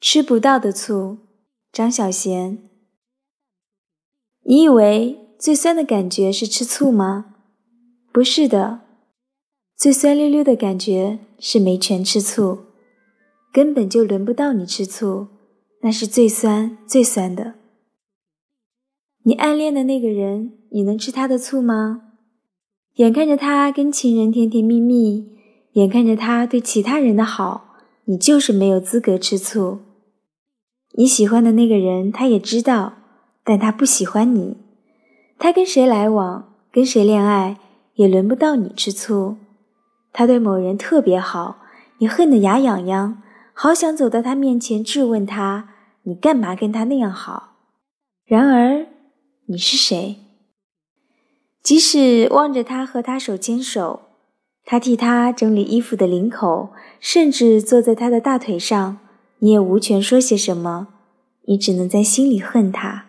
吃不到的醋，张小娴。你以为最酸的感觉是吃醋吗？不是的，最酸溜溜的感觉是没权吃醋，根本就轮不到你吃醋，那是最酸最酸的。你暗恋的那个人，你能吃他的醋吗？眼看着他跟情人甜甜蜜蜜，眼看着他对其他人的好，你就是没有资格吃醋。你喜欢的那个人，他也知道，但他不喜欢你。他跟谁来往，跟谁恋爱，也轮不到你吃醋。他对某人特别好，你恨得牙痒痒，好想走到他面前质问他：你干嘛跟他那样好？然而，你是谁？即使望着他和他手牵手，他替他整理衣服的领口，甚至坐在他的大腿上。你也无权说些什么，你只能在心里恨他。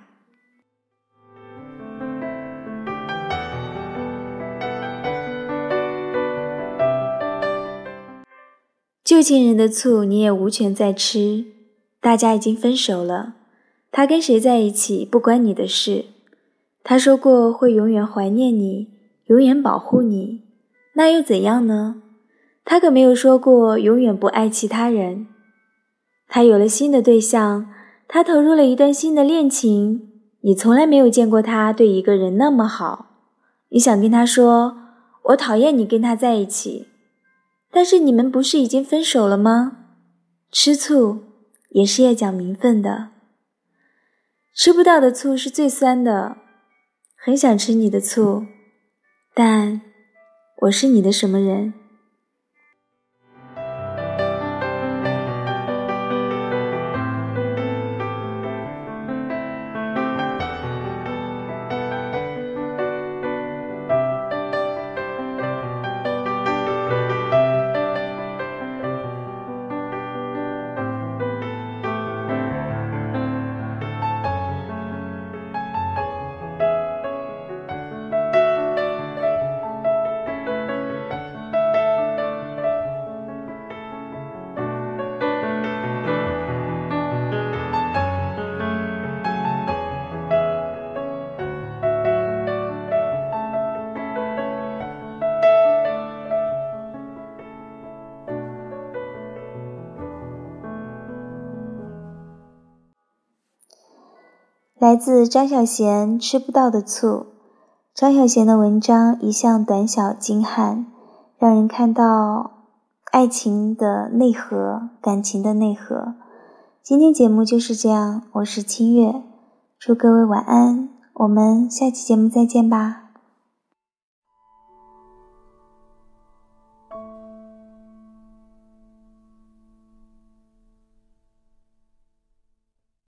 旧情人的醋你也无权再吃，大家已经分手了，他跟谁在一起不关你的事。他说过会永远怀念你，永远保护你，那又怎样呢？他可没有说过永远不爱其他人。他有了新的对象，他投入了一段新的恋情。你从来没有见过他对一个人那么好。你想跟他说：“我讨厌你跟他在一起。”但是你们不是已经分手了吗？吃醋也是要讲名分的。吃不到的醋是最酸的。很想吃你的醋，但我是你的什么人？来自张小娴《吃不到的醋》。张小娴的文章一向短小精悍，让人看到爱情的内核、感情的内核。今天节目就是这样，我是清月，祝各位晚安，我们下期节目再见吧。